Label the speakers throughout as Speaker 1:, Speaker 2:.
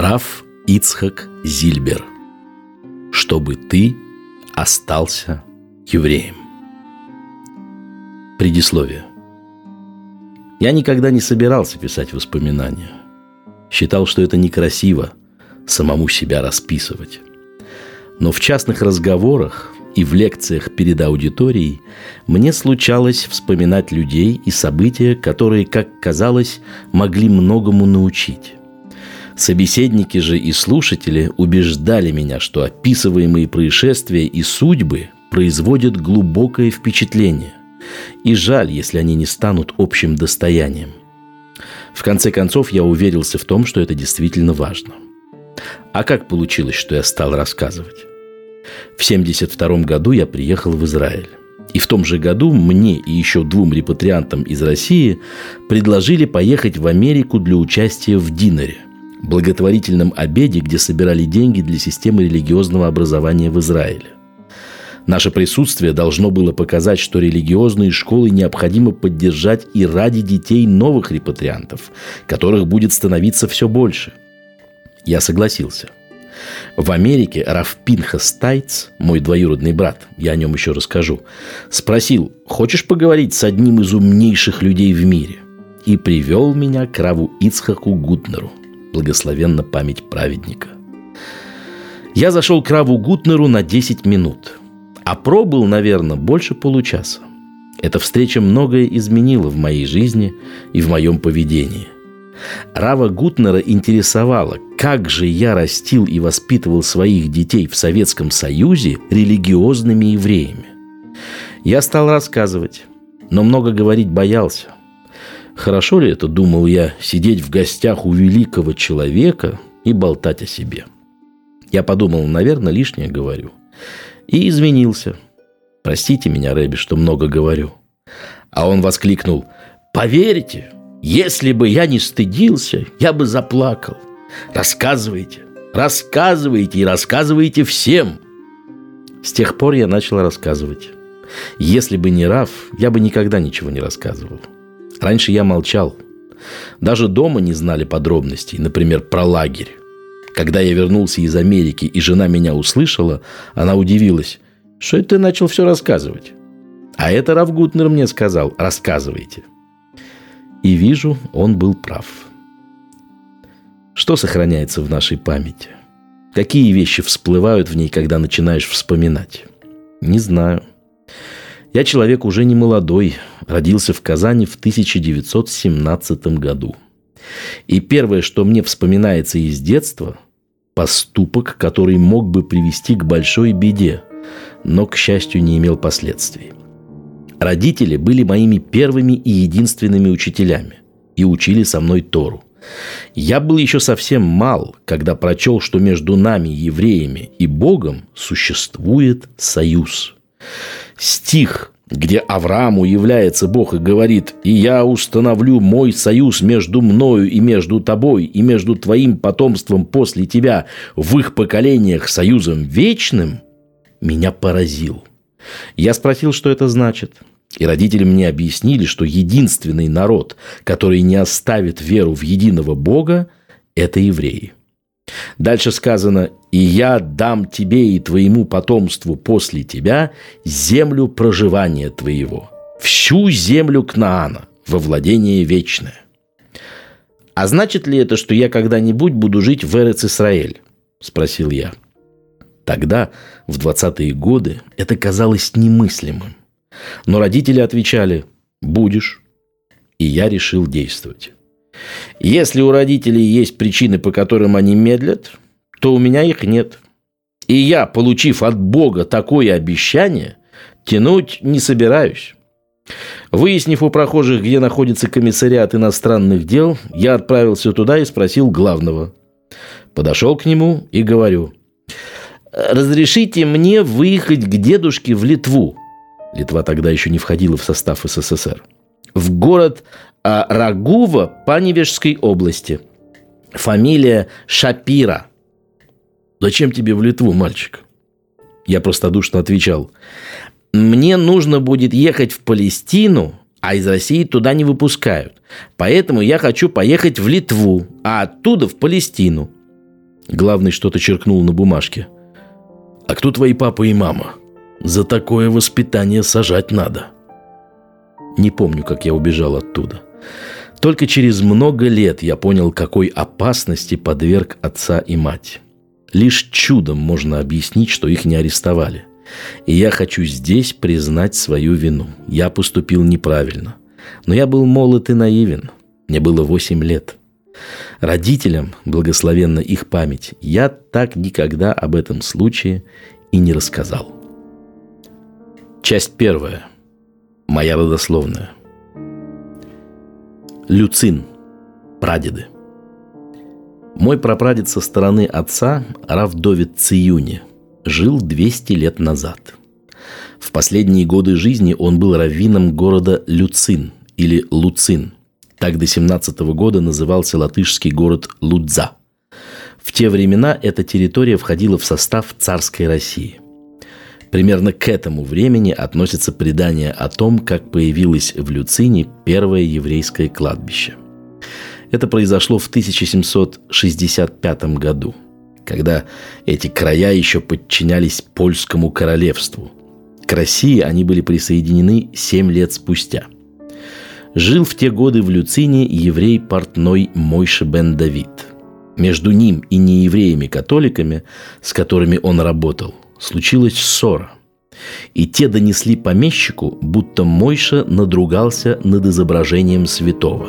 Speaker 1: Раф Ицхак Зильбер. Чтобы ты остался евреем. Предисловие. Я никогда не собирался писать воспоминания. Считал, что это некрасиво самому себя расписывать. Но в частных разговорах и в лекциях перед аудиторией мне случалось вспоминать людей и события, которые, как казалось, могли многому научить. Собеседники же и слушатели убеждали меня, что описываемые происшествия и судьбы производят глубокое впечатление. И жаль, если они не станут общим достоянием. В конце концов, я уверился в том, что это действительно важно. А как получилось, что я стал рассказывать? В 1972 году я приехал в Израиль. И в том же году мне и еще двум репатриантам из России предложили поехать в Америку для участия в Динаре благотворительном обеде, где собирали деньги для системы религиозного образования в Израиле. Наше присутствие должно было показать, что религиозные школы необходимо поддержать и ради детей новых репатриантов, которых будет становиться все больше. Я согласился. В Америке Раф Пинхас Тайц, мой двоюродный брат, я о нем еще расскажу, спросил, хочешь поговорить с одним из умнейших людей в мире? И привел меня к Раву Ицхаку Гутнеру – благословенна память праведника. Я зашел к Раву Гутнеру на 10 минут, а пробыл, наверное, больше получаса. Эта встреча многое изменила в моей жизни и в моем поведении. Рава Гутнера интересовало, как же я растил и воспитывал своих детей в Советском Союзе религиозными евреями. Я стал рассказывать, но много говорить боялся. Хорошо ли это, думал я, сидеть в гостях у великого человека и болтать о себе? Я подумал, наверное, лишнее говорю. И изменился. Простите меня, Рэби, что много говорю. А он воскликнул, поверьте, если бы я не стыдился, я бы заплакал. Рассказывайте, рассказывайте и рассказывайте всем. С тех пор я начал рассказывать. Если бы не Раф, я бы никогда ничего не рассказывал. Раньше я молчал. Даже дома не знали подробностей, например, про лагерь. Когда я вернулся из Америки, и жена меня услышала, она удивилась. «Что это ты начал все рассказывать?» А это Равгутнер мне сказал «рассказывайте». И вижу, он был прав. Что сохраняется в нашей памяти? Какие вещи всплывают в ней, когда начинаешь вспоминать? Не знаю. Я человек уже не молодой, родился в Казани в 1917 году. И первое, что мне вспоминается из детства – поступок, который мог бы привести к большой беде, но, к счастью, не имел последствий. Родители были моими первыми и единственными учителями и учили со мной Тору. Я был еще совсем мал, когда прочел, что между нами, евреями, и Богом существует союз. Стих, где Аврааму является Бог и говорит «И я установлю мой союз между мною и между тобой, и между твоим потомством после тебя в их поколениях союзом вечным», меня поразил. Я спросил, что это значит. И родители мне объяснили, что единственный народ, который не оставит веру в единого Бога, это евреи. Дальше сказано, «И я дам тебе и твоему потомству после тебя землю проживания твоего, всю землю Кнаана, во владение вечное». «А значит ли это, что я когда-нибудь буду жить в Эрец-Исраэль?» – спросил я. Тогда, в 20-е годы, это казалось немыслимым. Но родители отвечали «будешь». И я решил действовать. Если у родителей есть причины, по которым они медлят, то у меня их нет. И я, получив от Бога такое обещание, тянуть не собираюсь. Выяснив у прохожих, где находится комиссариат иностранных дел, я отправился туда и спросил главного. Подошел к нему и говорю, «Разрешите мне выехать к дедушке в Литву?» Литва тогда еще не входила в состав СССР. В город а Рагува Паневежской области. Фамилия Шапира. Зачем тебе в Литву, мальчик? Я простодушно отвечал. Мне нужно будет ехать в Палестину, а из России туда не выпускают. Поэтому я хочу поехать в Литву, а оттуда в Палестину. Главный что-то черкнул на бумажке. «А кто твои папа и мама? За такое воспитание сажать надо». Не помню, как я убежал оттуда. Только через много лет я понял, какой опасности подверг отца и мать. Лишь чудом можно объяснить, что их не арестовали. И я хочу здесь признать свою вину. Я поступил неправильно. Но я был молод и наивен. Мне было восемь лет. Родителям, благословенна их память, я так никогда об этом случае и не рассказал. Часть первая. Моя родословная. Люцин. Прадеды. Мой прапрадед со стороны отца, Равдовит Циюни, жил 200 лет назад. В последние годы жизни он был раввином города Люцин или Луцин. Так до 17 года назывался латышский город Лудза. В те времена эта территория входила в состав царской России – Примерно к этому времени относится предание о том, как появилось в Люцине первое еврейское кладбище. Это произошло в 1765 году, когда эти края еще подчинялись польскому королевству. К России они были присоединены семь лет спустя. Жил в те годы в Люцине еврей портной Мойше бен Давид. Между ним и неевреями-католиками, с которыми он работал – случилась ссора. И те донесли помещику, будто Мойша надругался над изображением святого.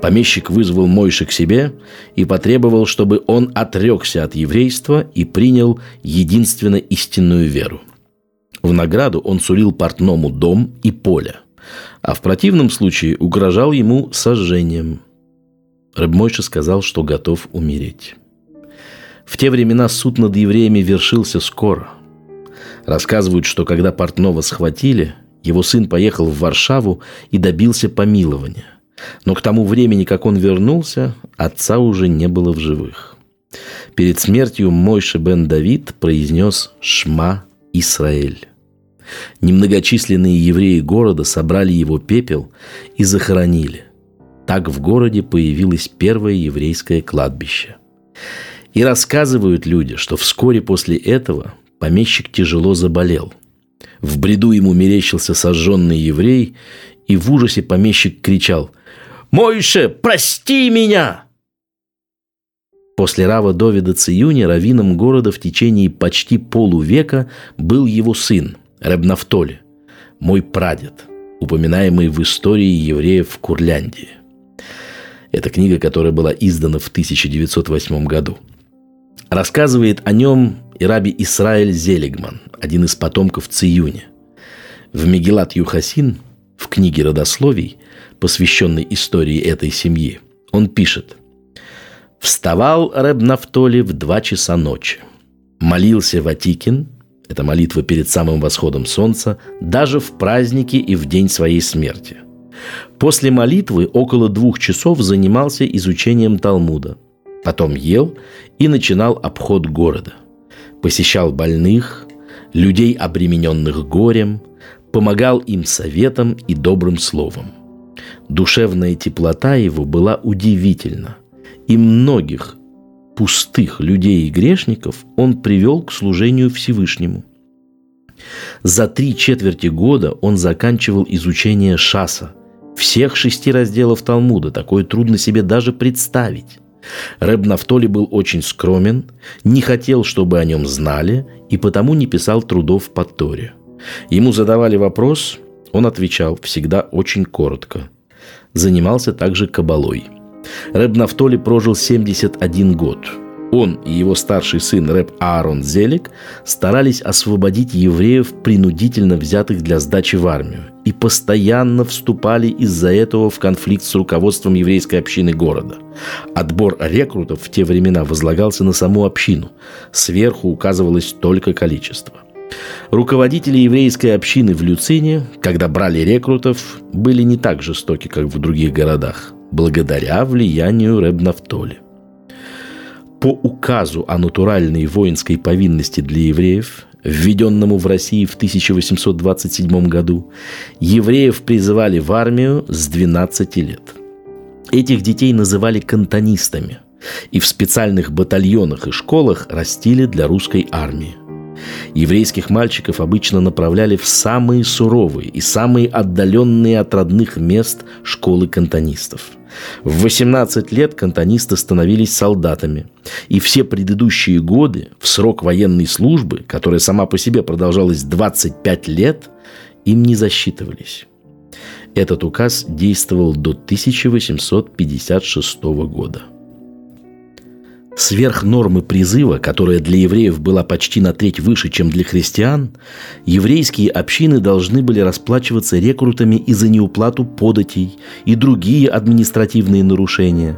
Speaker 1: Помещик вызвал Мойша к себе и потребовал, чтобы он отрекся от еврейства и принял единственно истинную веру. В награду он сулил портному дом и поле, а в противном случае угрожал ему сожжением. Рыбмойша сказал, что готов умереть. В те времена суд над евреями вершился скоро. Рассказывают, что когда Портнова схватили, его сын поехал в Варшаву и добился помилования. Но к тому времени, как он вернулся, отца уже не было в живых. Перед смертью Мойше бен Давид произнес «Шма Исраэль». Немногочисленные евреи города собрали его пепел и захоронили. Так в городе появилось первое еврейское кладбище. И рассказывают люди, что вскоре после этого помещик тяжело заболел. В бреду ему мерещился сожженный еврей, и в ужасе помещик кричал «Мойше, прости меня!» После Рава Довида Циюни раввином города в течение почти полувека был его сын, Ребнафтоли, мой прадед, упоминаемый в истории евреев в Курляндии. Это книга, которая была издана в 1908 году – Рассказывает о нем и раби Исраэль Зелигман, один из потомков Циюни. В Мегилат Юхасин, в книге родословий, посвященной истории этой семьи, он пишет «Вставал Рэб Нафтоли в два часа ночи, молился Ватикин, это молитва перед самым восходом солнца, даже в праздники и в день своей смерти. После молитвы около двух часов занимался изучением Талмуда – Потом ел и начинал обход города. Посещал больных, людей, обремененных горем, помогал им советом и добрым словом. Душевная теплота его была удивительна, и многих пустых людей и грешников он привел к служению Всевышнему. За три четверти года он заканчивал изучение Шаса, всех шести разделов Талмуда. Такое трудно себе даже представить. Рэб Нафтоли был очень скромен, не хотел, чтобы о нем знали, и потому не писал трудов по Торе. Ему задавали вопрос, он отвечал всегда очень коротко. Занимался также кабалой. Рэб Нафтоли прожил 71 год – он и его старший сын Рэб Аарон Зелик старались освободить евреев, принудительно взятых для сдачи в армию, и постоянно вступали из-за этого в конфликт с руководством еврейской общины города. Отбор рекрутов в те времена возлагался на саму общину. Сверху указывалось только количество. Руководители еврейской общины в Люцине, когда брали рекрутов, были не так жестоки, как в других городах, благодаря влиянию Рэб Нафтоли по указу о натуральной воинской повинности для евреев, введенному в России в 1827 году, евреев призывали в армию с 12 лет. Этих детей называли кантонистами. и в специальных батальонах и школах растили для русской армии. Еврейских мальчиков обычно направляли в самые суровые и самые отдаленные от родных мест школы кантонистов. В 18 лет кантонисты становились солдатами, и все предыдущие годы в срок военной службы, которая сама по себе продолжалась 25 лет, им не засчитывались. Этот указ действовал до 1856 года. Сверх нормы призыва, которая для евреев была почти на треть выше, чем для христиан, еврейские общины должны были расплачиваться рекрутами и за неуплату податей и другие административные нарушения.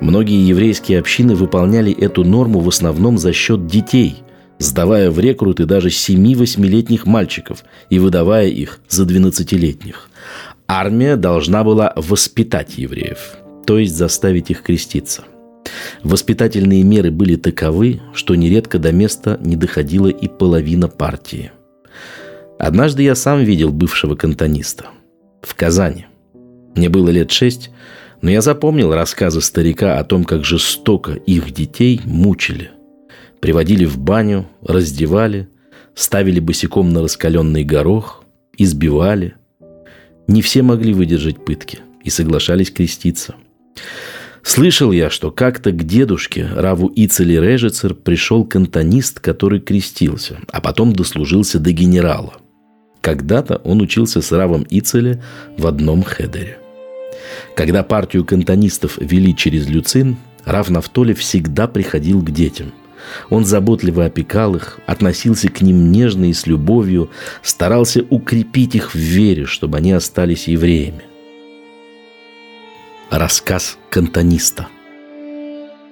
Speaker 1: Многие еврейские общины выполняли эту норму в основном за счет детей, сдавая в рекруты даже 7-8-летних мальчиков и выдавая их за 12-летних. Армия должна была воспитать евреев, то есть заставить их креститься – Воспитательные меры были таковы, что нередко до места не доходила и половина партии. Однажды я сам видел бывшего кантониста. В Казани. Мне было лет шесть, но я запомнил рассказы старика о том, как жестоко их детей мучили. Приводили в баню, раздевали, ставили босиком на раскаленный горох, избивали. Не все могли выдержать пытки и соглашались креститься – Слышал я, что как-то к дедушке Раву Ицели Режицер пришел кантонист, который крестился, а потом дослужился до генерала. Когда-то он учился с Равом Ицеле в одном хедере. Когда партию кантонистов вели через Люцин, Рав Нафтоли всегда приходил к детям. Он заботливо опекал их, относился к ним нежно и с любовью, старался укрепить их в вере, чтобы они остались евреями. Рассказ кантониста.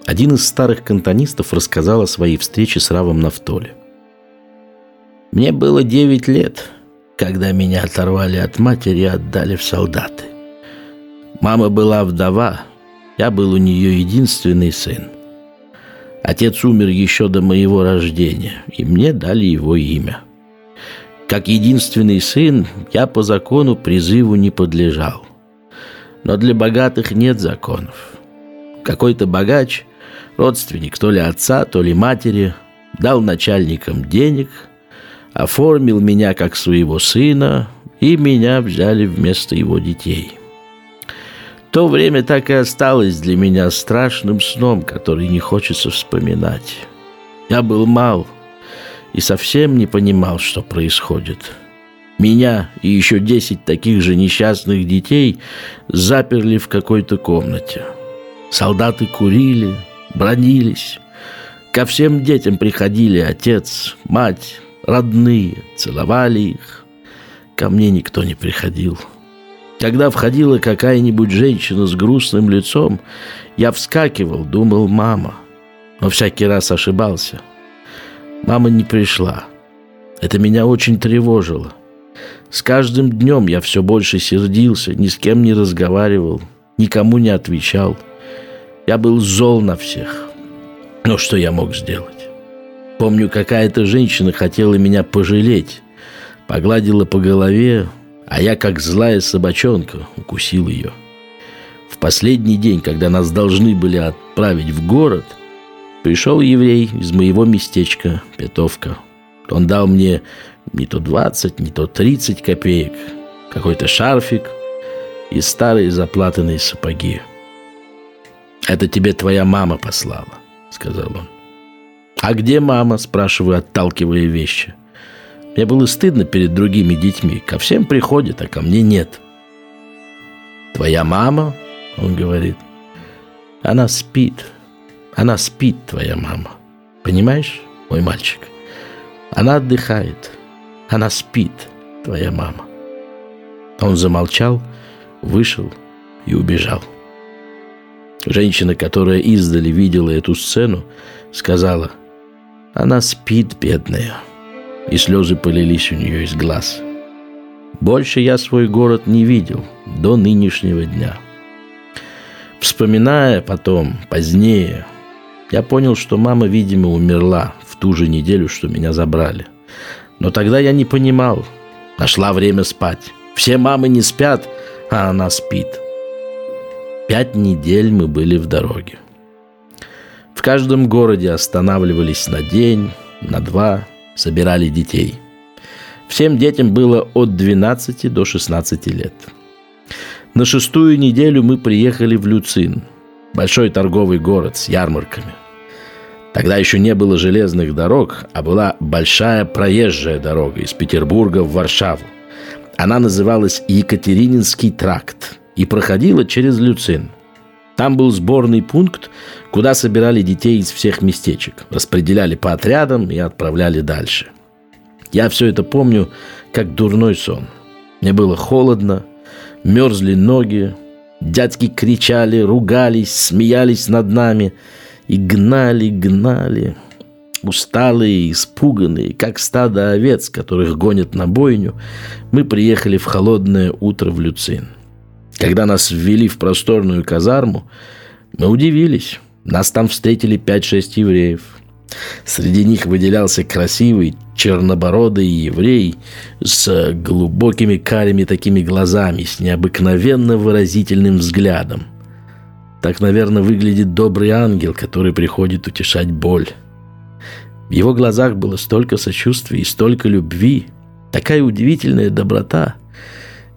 Speaker 1: Один из старых кантонистов рассказал о своей встрече с Равом Нафтоли. «Мне было девять лет, когда меня оторвали от матери и отдали в солдаты. Мама была вдова, я был у нее единственный сын. Отец умер еще до моего рождения, и мне дали его имя. Как единственный сын, я по закону призыву не подлежал. Но для богатых нет законов. Какой-то богач, родственник то ли отца, то ли матери, дал начальникам денег, оформил меня как своего сына, и меня взяли вместо его детей. То время так и осталось для меня страшным сном, который не хочется вспоминать. Я был мал и совсем не понимал, что происходит – меня и еще десять таких же несчастных детей заперли в какой-то комнате. Солдаты курили, бронились. Ко всем детям приходили отец, мать, родные, целовали их. Ко мне никто не приходил. Когда входила какая-нибудь женщина с грустным лицом, я вскакивал, думал «мама». Но всякий раз ошибался. Мама не пришла. Это меня очень тревожило – с каждым днем я все больше сердился, ни с кем не разговаривал, никому не отвечал. Я был зол на всех. Но что я мог сделать? Помню, какая-то женщина хотела меня пожалеть. Погладила по голове, а я, как злая собачонка, укусил ее. В последний день, когда нас должны были отправить в город, пришел еврей из моего местечка, Петовка. Он дал мне не то 20, не то 30 копеек, какой-то шарфик и старые заплатанные сапоги. «Это тебе твоя мама послала», — сказал он. «А где мама?» — спрашиваю, отталкивая вещи. Мне было стыдно перед другими детьми. Ко всем приходит, а ко мне нет. «Твоя мама?» — он говорит. «Она спит. Она спит, твоя мама. Понимаешь, мой мальчик? Она отдыхает. Она спит, твоя мама. Он замолчал, вышел и убежал. Женщина, которая издали видела эту сцену, сказала, «Она спит, бедная», и слезы полились у нее из глаз. Больше я свой город не видел до нынешнего дня. Вспоминая потом, позднее, я понял, что мама, видимо, умерла в ту же неделю, что меня забрали. Но тогда я не понимал. Нашла время спать. Все мамы не спят, а она спит. Пять недель мы были в дороге. каждом городе останавливались на день, на два, собирали детей. Всем детям было от 12 до 16 лет. На шестую неделю мы приехали в Люцин, большой торговый город с ярмарками. Тогда еще не было железных дорог, а была большая проезжая дорога из Петербурга в Варшаву. Она называлась Екатерининский тракт и проходила через Люцин. Там был сборный пункт, куда собирали детей из всех местечек, распределяли по отрядам и отправляли дальше. Я все это помню, как дурной сон. Мне было холодно, мерзли ноги, дядьки кричали, ругались, смеялись над нами и гнали, гнали. Усталые, испуганные, как стадо овец, которых гонят на бойню, мы приехали в холодное утро в Люцин. Когда нас ввели в просторную казарму, мы удивились. Нас там встретили 5-6 евреев. Среди них выделялся красивый, чернобородый еврей с глубокими карими такими глазами, с необыкновенно выразительным взглядом. Так, наверное, выглядит добрый ангел, который приходит утешать боль. В его глазах было столько сочувствия и столько любви, такая удивительная доброта.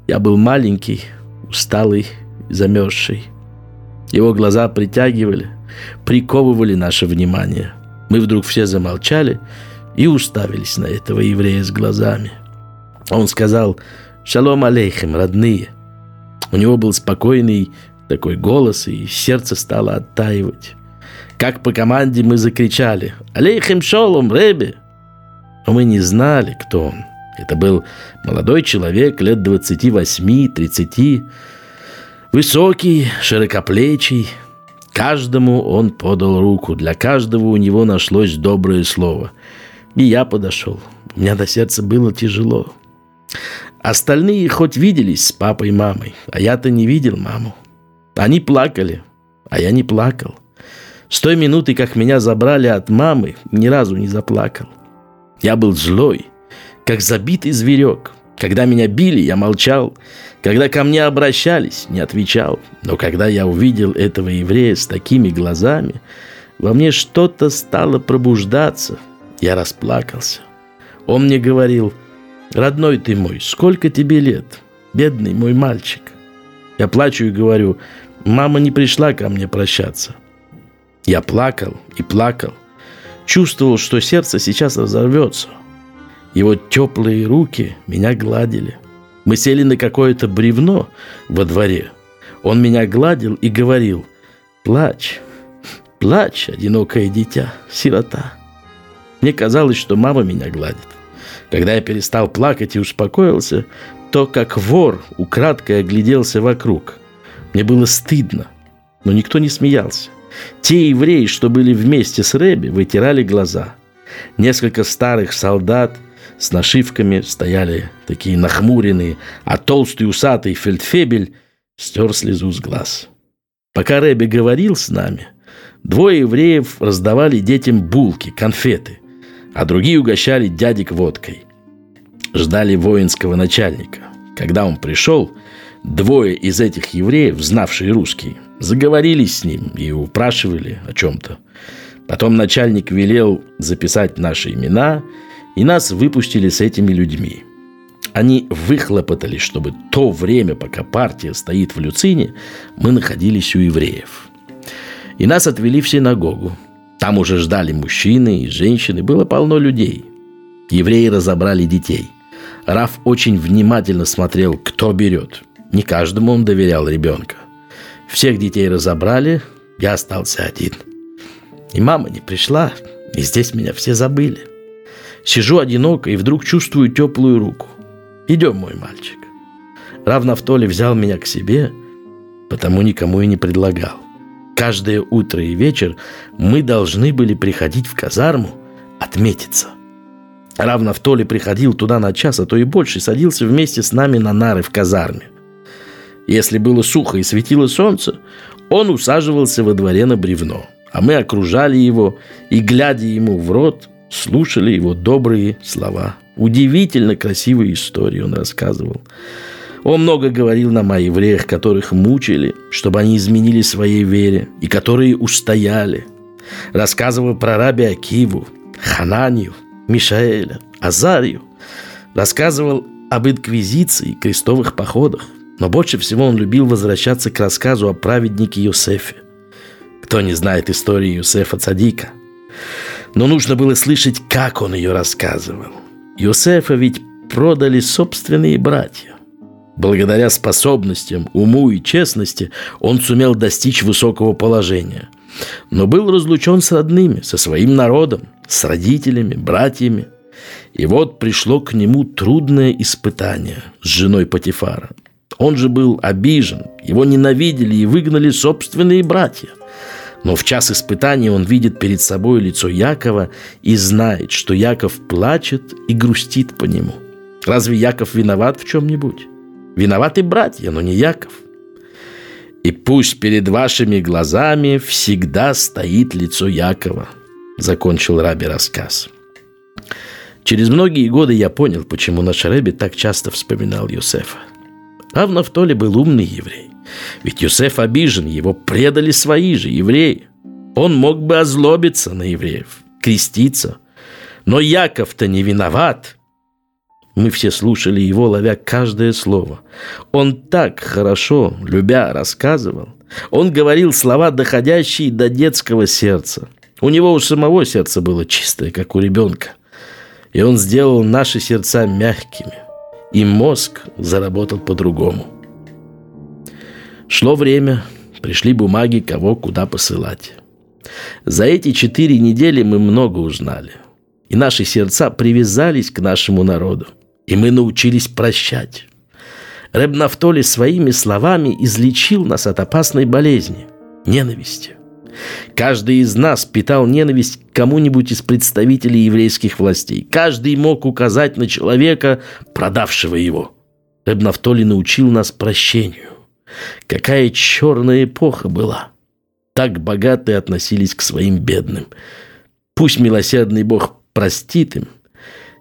Speaker 1: Я был маленький, усталый, замерзший. Его глаза притягивали, приковывали наше внимание. Мы вдруг все замолчали и уставились на этого еврея с глазами. Он сказал «Шалом алейхим, родные». У него был спокойный такой голос, и сердце стало оттаивать. Как по команде мы закричали «Алейхим шалом, Ребе!» Но мы не знали, кто он. Это был молодой человек лет 28-30, высокий, широкоплечий. Каждому он подал руку, для каждого у него нашлось доброе слово. И я подошел. У меня до сердца было тяжело. Остальные хоть виделись с папой и мамой, а я-то не видел маму. Они плакали, а я не плакал. С той минуты, как меня забрали от мамы, ни разу не заплакал. Я был злой, как забитый зверек. Когда меня били, я молчал. Когда ко мне обращались, не отвечал. Но когда я увидел этого еврея с такими глазами, во мне что-то стало пробуждаться. Я расплакался. Он мне говорил, «Родной ты мой, сколько тебе лет? Бедный мой мальчик». Я плачу и говорю, «Мама не пришла ко мне прощаться». Я плакал и плакал. Чувствовал, что сердце сейчас разорвется. Его теплые руки меня гладили. Мы сели на какое-то бревно во дворе. Он меня гладил и говорил, «Плачь, плачь, одинокое дитя, сирота». Мне казалось, что мама меня гладит. Когда я перестал плакать и успокоился, то, как вор, украдкой огляделся вокруг. Мне было стыдно, но никто не смеялся. Те евреи, что были вместе с Рэби, вытирали глаза. Несколько старых солдат – с нашивками стояли такие нахмуренные, а толстый усатый фельдфебель стер слезу с глаз. Пока Рэби говорил с нами, двое евреев раздавали детям булки, конфеты, а другие угощали дядек водкой. Ждали воинского начальника. Когда он пришел, двое из этих евреев, знавшие русский, заговорили с ним и упрашивали о чем-то. Потом начальник велел записать наши имена – и нас выпустили с этими людьми. Они выхлопотали, чтобы то время, пока партия стоит в Люцине, мы находились у евреев. И нас отвели в синагогу. Там уже ждали мужчины и женщины, было полно людей. Евреи разобрали детей. Раф очень внимательно смотрел, кто берет. Не каждому он доверял ребенка. Всех детей разобрали, я остался один. И мама не пришла, и здесь меня все забыли. Сижу одиноко и вдруг чувствую теплую руку. Идем, мой мальчик. Рав Нафтоли взял меня к себе, потому никому и не предлагал. Каждое утро и вечер мы должны были приходить в казарму отметиться. Рав Нафтоли приходил туда на час, а то и больше, садился вместе с нами на нары в казарме. Если было сухо и светило солнце, он усаживался во дворе на бревно, а мы окружали его и, глядя ему в рот, слушали его добрые слова. Удивительно красивые истории он рассказывал. Он много говорил нам о евреях, которых мучили, чтобы они изменили своей вере, и которые устояли. рассказывал про раби Акиву, Хананию, Мишаэля, Азарию, рассказывал об инквизиции и крестовых походах, но больше всего он любил возвращаться к рассказу о праведнике Юсефе. Кто не знает истории Юсефа Цадика? Но нужно было слышать, как он ее рассказывал. Юсефа ведь продали собственные братья. Благодаря способностям, уму и честности он сумел достичь высокого положения. Но был разлучен с родными, со своим народом, с родителями, братьями. И вот пришло к нему трудное испытание с женой Патифара. Он же был обижен, его ненавидели и выгнали собственные братья. Но в час испытания он видит перед собой лицо Якова и знает, что Яков плачет и грустит по нему. Разве Яков виноват в чем-нибудь? Виноваты братья, но не Яков. И пусть перед вашими глазами всегда стоит лицо Якова, закончил Раби рассказ. Через многие годы я понял, почему наш Рэби так часто вспоминал Юсефа. А в Нафтоле был умный еврей. Ведь Юсеф обижен, его предали свои же евреи. Он мог бы озлобиться на евреев, креститься. Но Яков-то не виноват. Мы все слушали его, ловя каждое слово. Он так хорошо, любя, рассказывал. Он говорил слова, доходящие до детского сердца. У него у самого сердце было чистое, как у ребенка. И он сделал наши сердца мягкими. И мозг заработал по-другому. Шло время, пришли бумаги, кого куда посылать. За эти четыре недели мы много узнали. И наши сердца привязались к нашему народу. И мы научились прощать. Рэб Нафтоли своими словами излечил нас от опасной болезни – ненависти. Каждый из нас питал ненависть к кому-нибудь из представителей еврейских властей. Каждый мог указать на человека, продавшего его. Рэб Нафтоли научил нас прощению. Какая черная эпоха была. Так богатые относились к своим бедным. Пусть милосердный Бог простит им,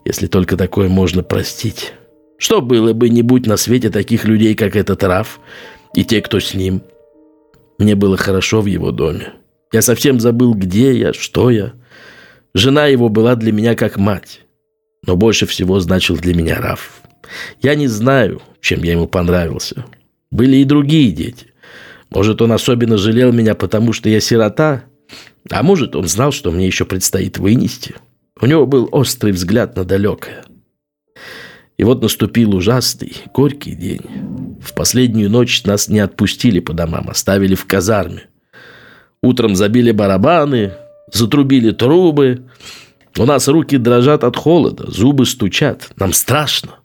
Speaker 1: если только такое можно простить. Что было бы, не будь на свете таких людей, как этот Раф и те, кто с ним. Мне было хорошо в его доме. Я совсем забыл, где я, что я. Жена его была для меня как мать. Но больше всего значил для меня Раф. Я не знаю, чем я ему понравился. Были и другие дети. Может, он особенно жалел меня, потому что я сирота, а может, он знал, что мне еще предстоит вынести. У него был острый взгляд на далекое. И вот наступил ужасный, горький день. В последнюю ночь нас не отпустили по домам, оставили в казарме. Утром забили барабаны, затрубили трубы. У нас руки дрожат от холода, зубы стучат. Нам страшно.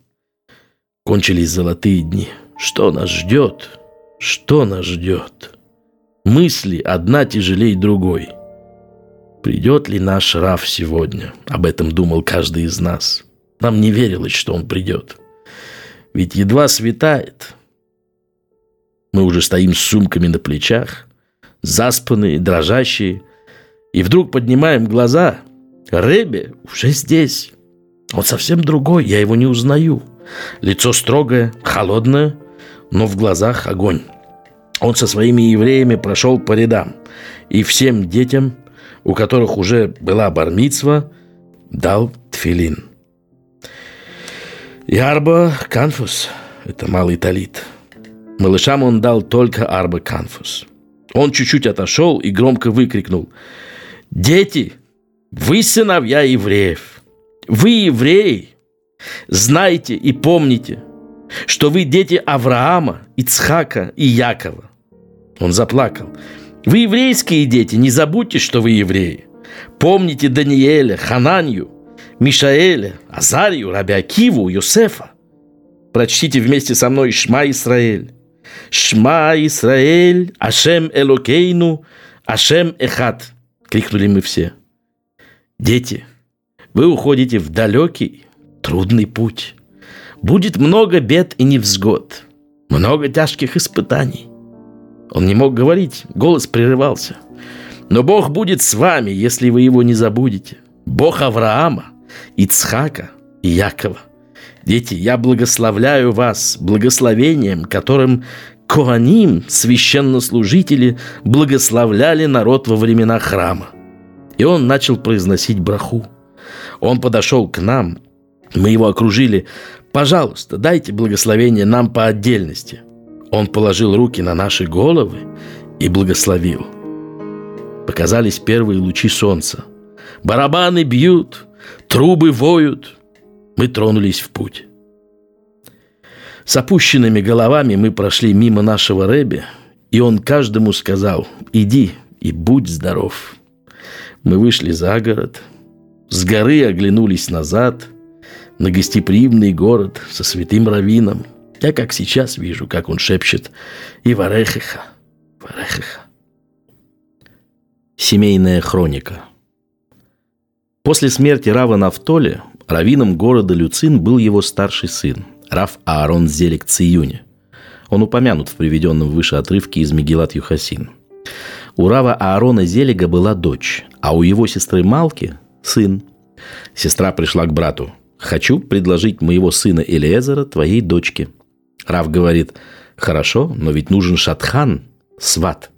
Speaker 1: Кончились золотые дни. Что нас ждет? Что нас ждет? Мысли одна тяжелее другой. Придет ли наш Раф сегодня? Об этом думал каждый из нас. Нам не верилось, что он придет. Ведь едва светает. Мы уже стоим с сумками на плечах, заспанные, дрожащие, и вдруг поднимаем глаза. Рэбе уже здесь. Он совсем другой, я его не узнаю. Лицо строгое, холодное, но в глазах огонь. Он со своими евреями прошел по рядам, и всем детям, у которых уже была бармицва, дал тфилин. И арба канфус – это малый талит. Малышам он дал только арба канфус. Он чуть-чуть отошел и громко выкрикнул. «Дети, вы сыновья евреев! Вы евреи! Знайте и помните – что вы дети Авраама, Ицхака и Якова. Он заплакал. Вы еврейские дети, не забудьте, что вы евреи. Помните Даниэля, Хананью, Мишаэля, Азарию, Рабиакиву, Юсефа. Прочтите вместе со мной Шма Исраэль. Шма Исраэль, Ашем Элокейну, Ашем Эхат. Крикнули мы все. Дети, вы уходите в далекий, трудный путь. Будет много бед и невзгод, много тяжких испытаний. Он не мог говорить, голос прерывался. Но Бог будет с вами, если вы его не забудете. Бог Авраама, Ицхака и Якова. Дети, я благословляю вас благословением, которым Коаним, священнослужители, благословляли народ во времена храма. И он начал произносить браху. Он подошел к нам, мы его окружили. «Пожалуйста, дайте благословение нам по отдельности». Он положил руки на наши головы и благословил. Показались первые лучи солнца. Барабаны бьют, трубы воют. Мы тронулись в путь. С опущенными головами мы прошли мимо нашего Рэби, и он каждому сказал «Иди и будь здоров». Мы вышли за город, с горы оглянулись назад, на гостеприимный город со святым раввином. Я как сейчас вижу, как он шепчет «И варехеха, варехеха». Семейная хроника После смерти Рава Нафтоли раввином города Люцин был его старший сын, Рав Аарон Зелик Циюни. Он упомянут в приведенном выше отрывке из Мегилат Юхасин. У Рава Аарона Зелига была дочь, а у его сестры Малки – сын. Сестра пришла к брату. «Хочу предложить моего сына Элиезера твоей дочке». Рав говорит, «Хорошо, но ведь нужен шатхан, сват».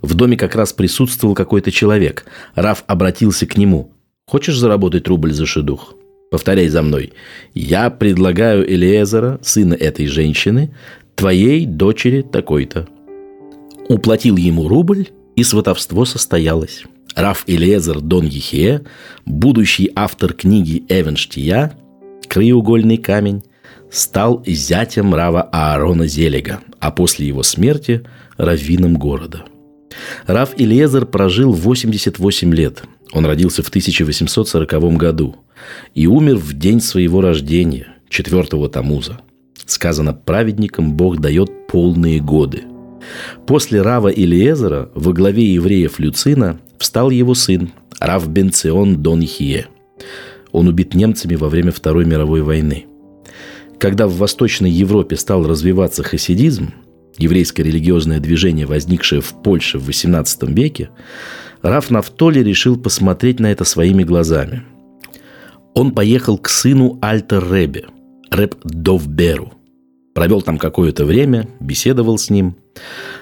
Speaker 1: В доме как раз присутствовал какой-то человек. Рав обратился к нему. «Хочешь заработать рубль за шедух?» Повторяй за мной. Я предлагаю Элиезера, сына этой женщины, твоей дочери такой-то. Уплатил ему рубль, и сватовство состоялось. Раф Элиезер Дон Ехе, будущий автор книги Эвенштия «Краеугольный камень», стал зятем Рава Аарона Зелега, а после его смерти – раввином города. Рав Элиезер прожил 88 лет. Он родился в 1840 году и умер в день своего рождения, четвертого Тамуза. Сказано, праведникам Бог дает полные годы. После Рава Илиезера во главе евреев Люцина встал его сын, Рав Бенцион Дон Хие. Он убит немцами во время Второй мировой войны. Когда в Восточной Европе стал развиваться хасидизм, еврейское религиозное движение, возникшее в Польше в XVIII веке, Раф Нафтоли решил посмотреть на это своими глазами – он поехал к сыну Альтер Ребе, Реб Довберу. Провел там какое-то время, беседовал с ним.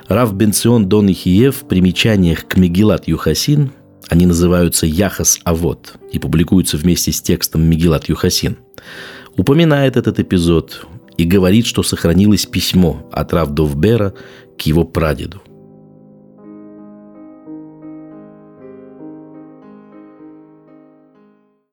Speaker 1: Рав Бенцион Дон Ихиев в примечаниях к Мегилат Юхасин, они называются Яхас Авод и публикуются вместе с текстом Мегилат Юхасин, упоминает этот эпизод и говорит, что сохранилось письмо от Рав Довбера к его прадеду –